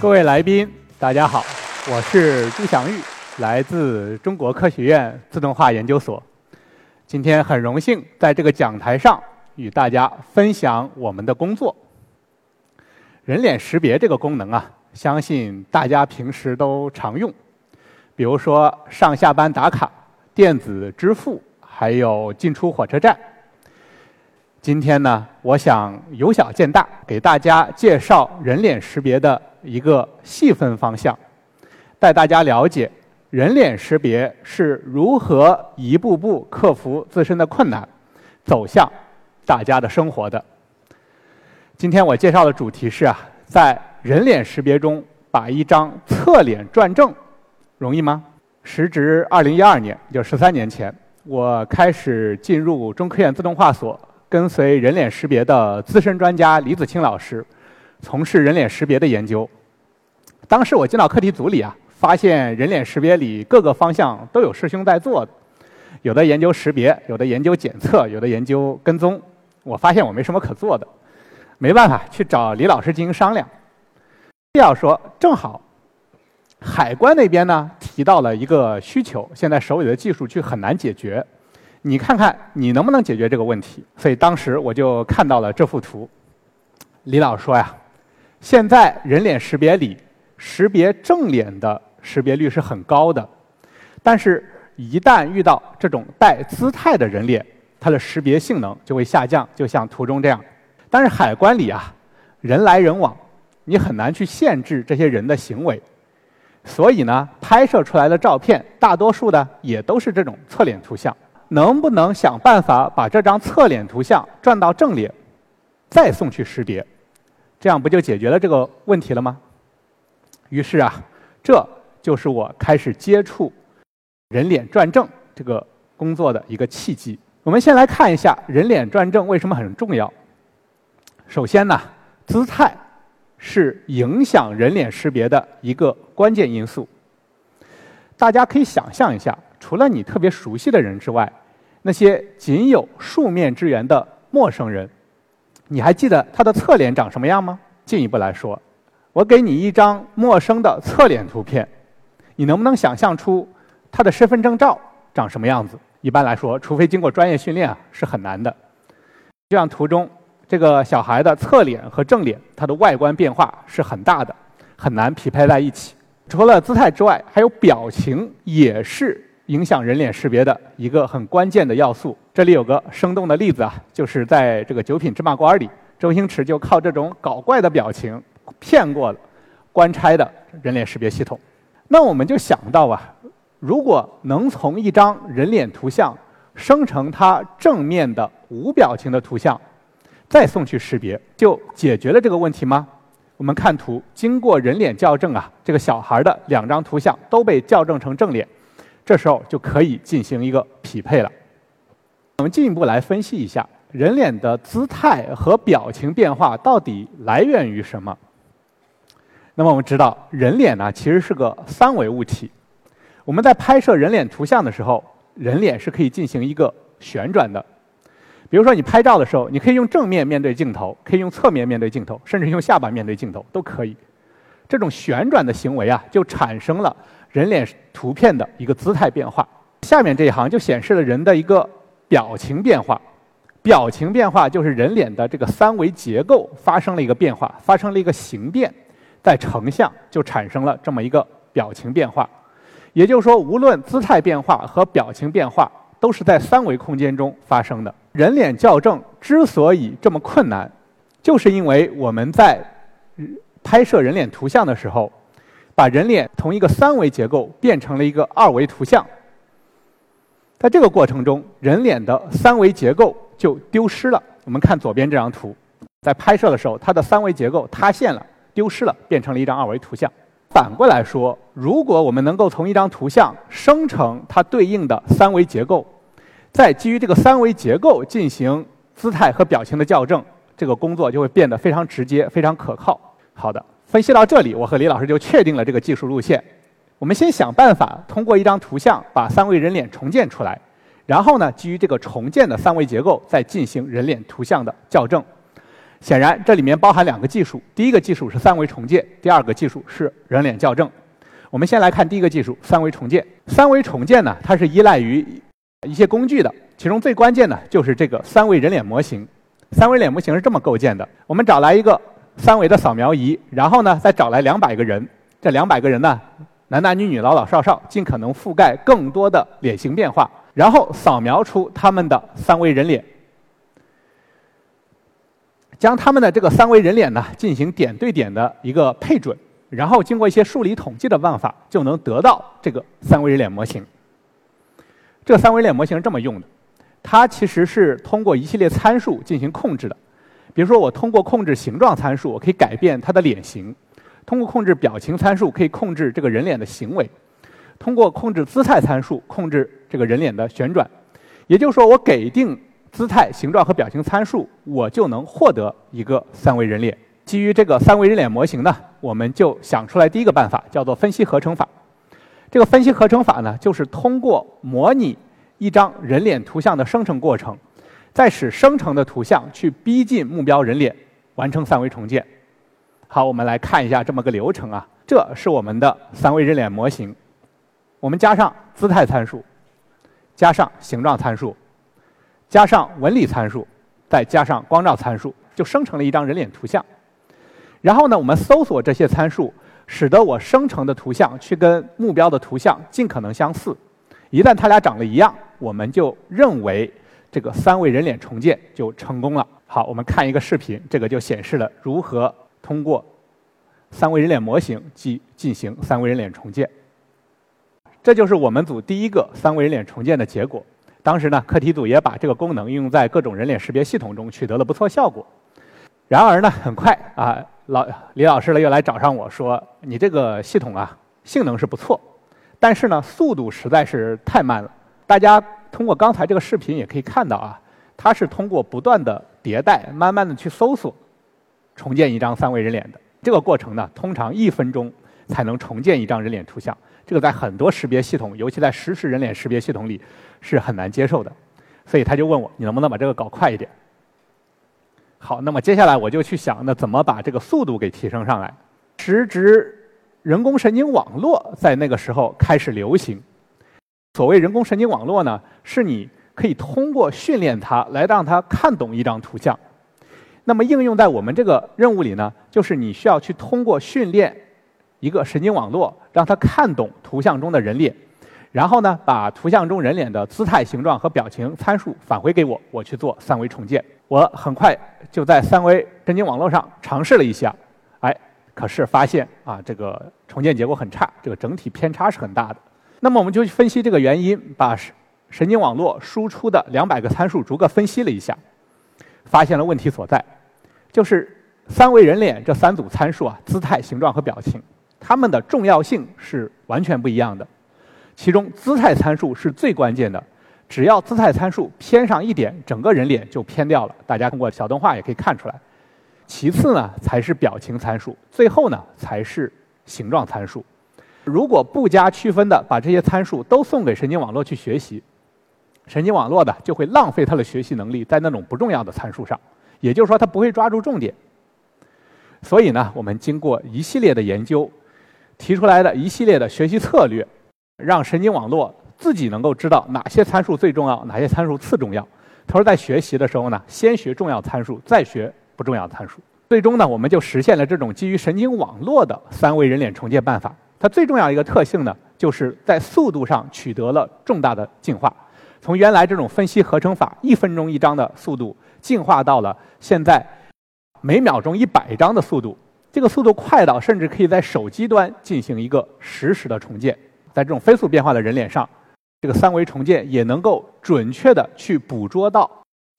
各位来宾，大家好，我是朱祥玉，来自中国科学院自动化研究所。今天很荣幸在这个讲台上与大家分享我们的工作。人脸识别这个功能啊，相信大家平时都常用，比如说上下班打卡、电子支付，还有进出火车站。今天呢，我想由小见大，给大家介绍人脸识别的。一个细分方向，带大家了解人脸识别是如何一步步克服自身的困难，走向大家的生活的。今天我介绍的主题是啊，在人脸识别中把一张侧脸转正，容易吗？时值二零一二年，就十三年前，我开始进入中科院自动化所，跟随人脸识别的资深专家李子清老师。从事人脸识别的研究。当时我进到课题组里啊，发现人脸识别里各个方向都有师兄在做，有的研究识别，有的研究检测，有的研究跟踪。我发现我没什么可做的，没办法去找李老师进行商量。要说正好，海关那边呢提到了一个需求，现在手里的技术却很难解决，你看看你能不能解决这个问题？所以当时我就看到了这幅图。李老说呀。现在人脸识别里，识别正脸的识别率是很高的，但是，一旦遇到这种带姿态的人脸，它的识别性能就会下降，就像图中这样。但是海关里啊，人来人往，你很难去限制这些人的行为，所以呢，拍摄出来的照片大多数的也都是这种侧脸图像。能不能想办法把这张侧脸图像转到正脸，再送去识别？这样不就解决了这个问题了吗？于是啊，这就是我开始接触人脸转正这个工作的一个契机。我们先来看一下人脸转正为什么很重要。首先呢，姿态是影响人脸识别的一个关键因素。大家可以想象一下，除了你特别熟悉的人之外，那些仅有数面之缘的陌生人。你还记得他的侧脸长什么样吗？进一步来说，我给你一张陌生的侧脸图片，你能不能想象出他的身份证照长什么样子？一般来说，除非经过专业训练啊，是很难的。就像图中这个小孩的侧脸和正脸，它的外观变化是很大的，很难匹配在一起。除了姿态之外，还有表情也是。影响人脸识别的一个很关键的要素。这里有个生动的例子啊，就是在这个《九品芝麻官》里，周星驰就靠这种搞怪的表情骗过了官差的人脸识别系统。那我们就想到啊，如果能从一张人脸图像生成它正面的无表情的图像，再送去识别，就解决了这个问题吗？我们看图，经过人脸校正啊，这个小孩的两张图像都被校正成正脸。这时候就可以进行一个匹配了。我们进一步来分析一下人脸的姿态和表情变化到底来源于什么。那么我们知道，人脸呢其实是个三维物体。我们在拍摄人脸图像的时候，人脸是可以进行一个旋转的。比如说你拍照的时候，你可以用正面面对镜头，可以用侧面面对镜头，甚至用下巴面对镜头都可以。这种旋转的行为啊，就产生了。人脸图片的一个姿态变化，下面这一行就显示了人的一个表情变化。表情变化就是人脸的这个三维结构发生了一个变化，发生了一个形变，在成像就产生了这么一个表情变化。也就是说，无论姿态变化和表情变化，都是在三维空间中发生的。人脸校正之所以这么困难，就是因为我们在拍摄人脸图像的时候。把人脸从一个三维结构变成了一个二维图像，在这个过程中，人脸的三维结构就丢失了。我们看左边这张图，在拍摄的时候，它的三维结构塌陷了，丢失了，变成了一张二维图像。反过来说，如果我们能够从一张图像生成它对应的三维结构，再基于这个三维结构进行姿态和表情的校正，这个工作就会变得非常直接、非常可靠。好的。分析到这里，我和李老师就确定了这个技术路线。我们先想办法通过一张图像把三维人脸重建出来，然后呢，基于这个重建的三维结构再进行人脸图像的校正，显然，这里面包含两个技术：第一个技术是三维重建，第二个技术是人脸校正。我们先来看第一个技术——三维重建。三维重建呢，它是依赖于一些工具的，其中最关键的就是这个三维人脸模型。三维脸模型是这么构建的：我们找来一个三维的扫描仪，然后呢，再找来两百个人，这两百个人呢，男男女女、老老少少，尽可能覆盖更多的脸型变化，然后扫描出他们的三维人脸。将他们的这个三维人脸呢进行点对点的一个配准，然后经过一些数理统计的办法，就能得到这个三维人脸模型。这个三维脸模型是这么用的，它其实是通过一系列参数进行控制的。比如说，我通过控制形状参数，我可以改变它的脸型；通过控制表情参数，可以控制这个人脸的行为；通过控制姿态参数，控制这个人脸的旋转。也就是说，我给定。姿态、形状和表情参数，我就能获得一个三维人脸。基于这个三维人脸模型呢，我们就想出来第一个办法，叫做分析合成法。这个分析合成法呢，就是通过模拟一张人脸图像的生成过程，再使生成的图像去逼近目标人脸，完成三维重建。好，我们来看一下这么个流程啊。这是我们的三维人脸模型，我们加上姿态参数，加上形状参数。加上纹理参数，再加上光照参数，就生成了一张人脸图像。然后呢，我们搜索这些参数，使得我生成的图像去跟目标的图像尽可能相似。一旦它俩长得一样，我们就认为这个三维人脸重建就成功了。好，我们看一个视频，这个就显示了如何通过三维人脸模型进进行三维人脸重建。这就是我们组第一个三维人脸重建的结果。当时呢，课题组也把这个功能应用在各种人脸识别系统中，取得了不错效果。然而呢，很快啊，老李老师呢又来找上我说：“你这个系统啊，性能是不错，但是呢，速度实在是太慢了。”大家通过刚才这个视频也可以看到啊，它是通过不断的迭代，慢慢的去搜索，重建一张三维人脸的。这个过程呢，通常一分钟才能重建一张人脸图像。这个在很多识别系统，尤其在实时人脸识别系统里是很难接受的，所以他就问我，你能不能把这个搞快一点？好，那么接下来我就去想，那怎么把这个速度给提升上来？时值人工神经网络在那个时候开始流行。所谓人工神经网络呢，是你可以通过训练它来让它看懂一张图像。那么应用在我们这个任务里呢，就是你需要去通过训练。一个神经网络让它看懂图像中的人脸，然后呢，把图像中人脸的姿态、形状和表情参数返回给我，我去做三维重建。我很快就在三维神经网络上尝试了一下，哎，可是发现啊，这个重建结果很差，这个整体偏差是很大的。那么我们就去分析这个原因，把神经网络输出的两百个参数逐个分析了一下，发现了问题所在，就是三维人脸这三组参数啊，姿态、形状和表情。它们的重要性是完全不一样的，其中姿态参数是最关键的，只要姿态参数偏上一点，整个人脸就偏掉了。大家通过小动画也可以看出来。其次呢，才是表情参数，最后呢才是形状参数。如果不加区分的把这些参数都送给神经网络去学习，神经网络的就会浪费它的学习能力在那种不重要的参数上，也就是说它不会抓住重点。所以呢，我们经过一系列的研究。提出来的一系列的学习策略，让神经网络自己能够知道哪些参数最重要，哪些参数次重要。他说，在学习的时候呢，先学重要参数，再学不重要参数。最终呢，我们就实现了这种基于神经网络的三维人脸重建办法。它最重要一个特性呢，就是在速度上取得了重大的进化，从原来这种分析合成法一分钟一张的速度，进化到了现在每秒钟一百张的速度。这个速度快到甚至可以在手机端进行一个实时的重建，在这种飞速变化的人脸上，这个三维重建也能够准确的去捕捉到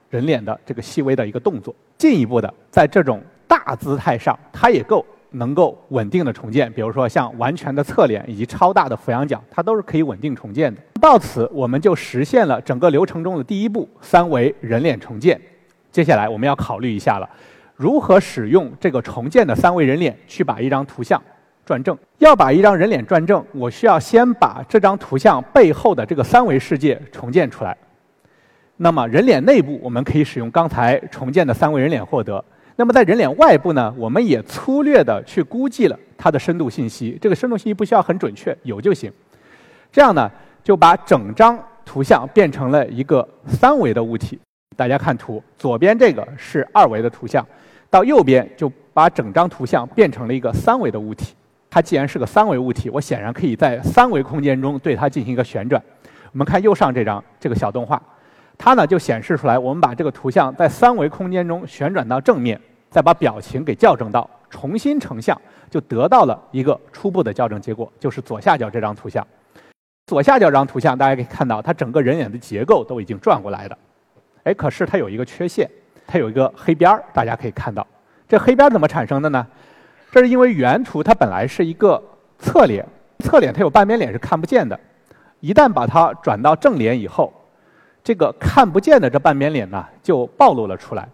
人脸的这个细微的一个动作。进一步的，在这种大姿态上，它也够能够稳定的重建。比如说像完全的侧脸以及超大的俯仰角，它都是可以稳定重建的。到此，我们就实现了整个流程中的第一步——三维人脸重建。接下来我们要考虑一下了。如何使用这个重建的三维人脸去把一张图像转正？要把一张人脸转正，我需要先把这张图像背后的这个三维世界重建出来。那么人脸内部，我们可以使用刚才重建的三维人脸获得。那么在人脸外部呢，我们也粗略的去估计了它的深度信息。这个深度信息不需要很准确，有就行。这样呢，就把整张图像变成了一个三维的物体。大家看图，左边这个是二维的图像，到右边就把整张图像变成了一个三维的物体。它既然是个三维物体，我显然可以在三维空间中对它进行一个旋转。我们看右上这张这个小动画，它呢就显示出来，我们把这个图像在三维空间中旋转到正面，再把表情给校正到，重新成像，就得到了一个初步的校正结果，就是左下角这张图像。左下角这张图像，大家可以看到，它整个人脸的结构都已经转过来了。哎，可是它有一个缺陷，它有一个黑边儿，大家可以看到，这黑边怎么产生的呢？这是因为原图它本来是一个侧脸，侧脸它有半边脸是看不见的，一旦把它转到正脸以后，这个看不见的这半边脸呢就暴露了出来。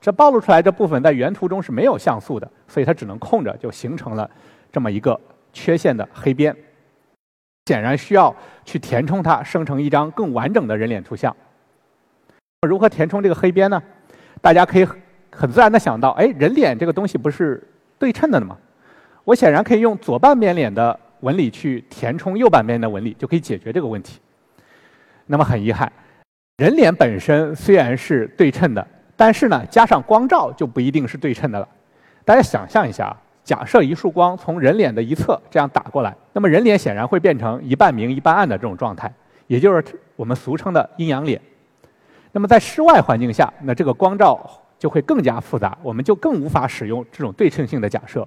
这暴露出来这部分在原图中是没有像素的，所以它只能空着，就形成了这么一个缺陷的黑边。显然需要去填充它，生成一张更完整的人脸图像。如何填充这个黑边呢？大家可以很自然的想到，哎，人脸这个东西不是。对称的吗？我显然可以用左半边脸的纹理去填充右半边的纹理，就可以解决这个问题。那么很遗憾，人脸本身虽然是对称的，但是呢，加上光照就不一定是对称的了。大家想象一下啊，假设一束光从人脸的一侧这样打过来，那么人脸显然会变成一半明一半暗的这种状态，也就是我们俗称的阴阳脸。那么在室外环境下，那这个光照。就会更加复杂，我们就更无法使用这种对称性的假设。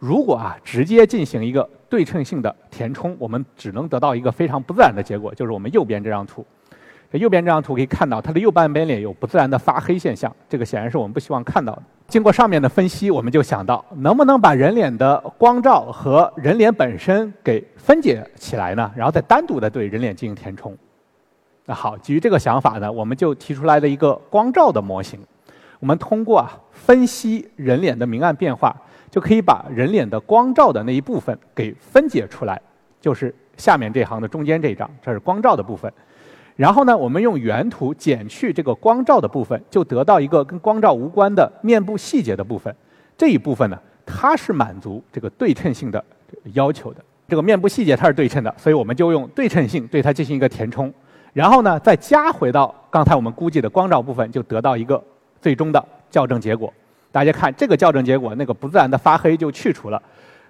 如果啊直接进行一个对称性的填充，我们只能得到一个非常不自然的结果，就是我们右边这张图。这右边这张图可以看到，它的右半边脸有不自然的发黑现象，这个显然是我们不希望看到的。经过上面的分析，我们就想到，能不能把人脸的光照和人脸本身给分解起来呢？然后再单独的对人脸进行填充。那好，基于这个想法呢，我们就提出来了一个光照的模型。我们通过啊分析人脸的明暗变化，就可以把人脸的光照的那一部分给分解出来，就是下面这行的中间这一张，这是光照的部分。然后呢，我们用原图减去这个光照的部分，就得到一个跟光照无关的面部细节的部分。这一部分呢，它是满足这个对称性的要求的。这个面部细节它是对称的，所以我们就用对称性对它进行一个填充。然后呢，再加回到刚才我们估计的光照部分，就得到一个。最终的校正结果，大家看这个校正结果，那个不自然的发黑就去除了，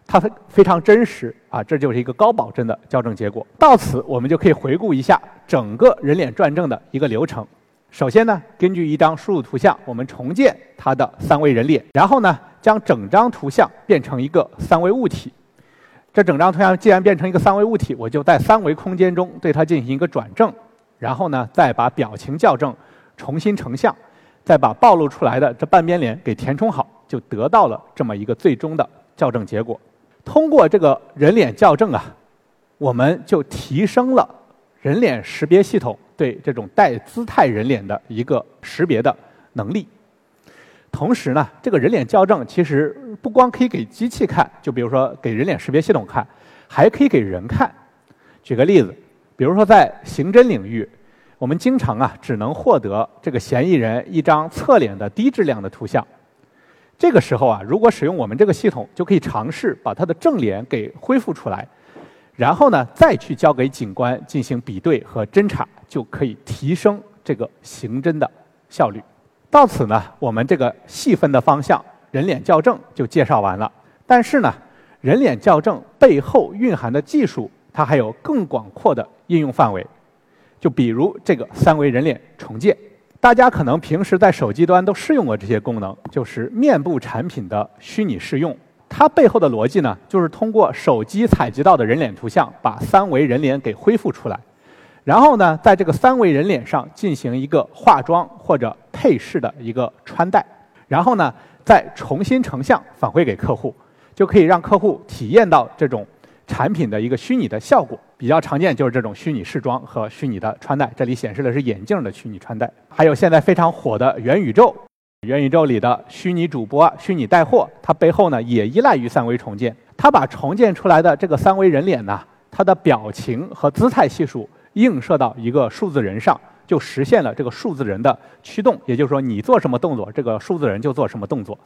它非常真实啊，这就是一个高保真的校正结果。到此，我们就可以回顾一下整个人脸转正的一个流程。首先呢，根据一张输入图像，我们重建它的三维人脸，然后呢，将整张图像变成一个三维物体。这整张图像既然变成一个三维物体，我就在三维空间中对它进行一个转正，然后呢，再把表情校正，重新成像。再把暴露出来的这半边脸给填充好，就得到了这么一个最终的校正结果。通过这个人脸校正啊，我们就提升了人脸识别系统对这种带姿态人脸的一个识别的能力。同时呢，这个人脸校正其实不光可以给机器看，就比如说给人脸识别系统看，还可以给人看。举个例子，比如说在刑侦领域。我们经常啊，只能获得这个嫌疑人一张侧脸的低质量的图像。这个时候啊，如果使用我们这个系统，就可以尝试把它的正脸给恢复出来，然后呢，再去交给警官进行比对和侦查，就可以提升这个刑侦的效率。到此呢，我们这个细分的方向人脸校正就介绍完了。但是呢，人脸校正背后蕴含的技术，它还有更广阔的应用范围。就比如这个三维人脸重建，大家可能平时在手机端都试用过这些功能，就是面部产品的虚拟试用。它背后的逻辑呢，就是通过手机采集到的人脸图像，把三维人脸给恢复出来，然后呢，在这个三维人脸上进行一个化妆或者配饰的一个穿戴，然后呢，再重新成像返回给客户，就可以让客户体验到这种。产品的一个虚拟的效果比较常见，就是这种虚拟试装和虚拟的穿戴。这里显示的是眼镜的虚拟穿戴，还有现在非常火的元宇宙。元宇宙里的虚拟主播、虚拟带货，它背后呢也依赖于三维重建。它把重建出来的这个三维人脸呢，它的表情和姿态系数映射到一个数字人上，就实现了这个数字人的驱动，也就是说，你做什么动作，这个数字人就做什么动作，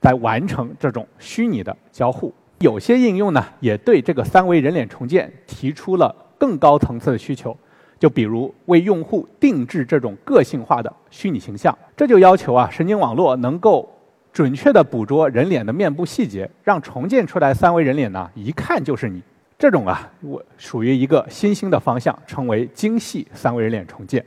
在完成这种虚拟的交互。有些应用呢，也对这个三维人脸重建提出了更高层次的需求，就比如为用户定制这种个性化的虚拟形象，这就要求啊，神经网络能够准确地捕捉人脸的面部细节，让重建出来三维人脸呢，一看就是你。这种啊，我属于一个新兴的方向，称为精细三维人脸重建。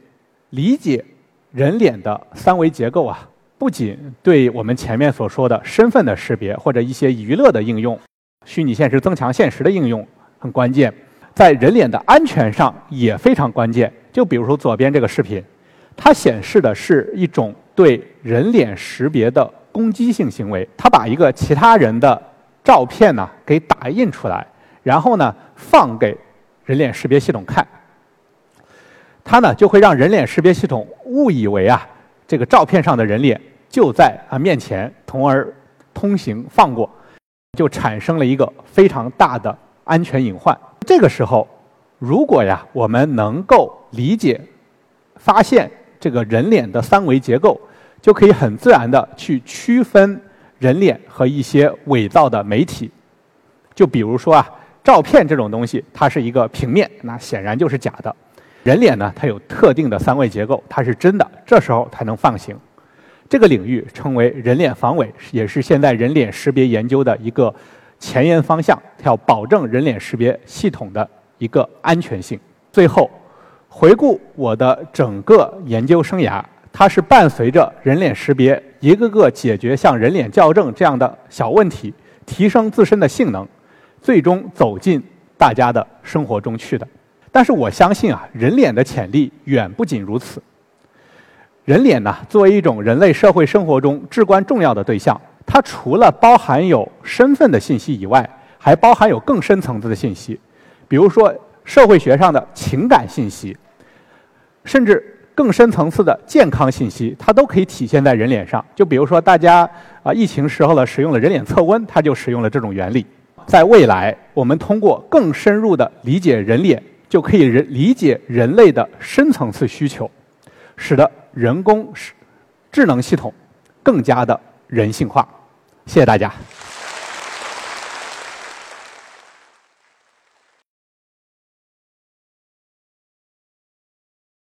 理解人脸的三维结构啊，不仅对我们前面所说的身份的识别或者一些娱乐的应用、虚拟现实、增强现实的应用很关键，在人脸的安全上也非常关键。就比如说左边这个视频，它显示的是一种对人脸识别的攻击性行为，它把一个其他人的照片呢给打印出来。然后呢，放给人脸识别系统看，它呢就会让人脸识别系统误以为啊，这个照片上的人脸就在啊面前，从而通行放过，就产生了一个非常大的安全隐患。这个时候，如果呀我们能够理解、发现这个人脸的三维结构，就可以很自然的去区分人脸和一些伪造的媒体。就比如说啊。照片这种东西，它是一个平面，那显然就是假的。人脸呢，它有特定的三维结构，它是真的，这时候才能放行。这个领域称为人脸防伪，也是现在人脸识别研究的一个前沿方向，要保证人脸识别系统的一个安全性。最后，回顾我的整个研究生涯，它是伴随着人脸识别一个个解决像人脸校正这样的小问题，提升自身的性能。最终走进大家的生活中去的，但是我相信啊，人脸的潜力远不仅如此。人脸呢，作为一种人类社会生活中至关重要的对象，它除了包含有身份的信息以外，还包含有更深层次的信息，比如说社会学上的情感信息，甚至更深层次的健康信息，它都可以体现在人脸上。就比如说大家啊，疫情时候呢，使用了人脸测温，它就使用了这种原理。在未来，我们通过更深入的理解人脸，就可以人理解人类的深层次需求，使得人工智能系统更加的人性化。谢谢大家。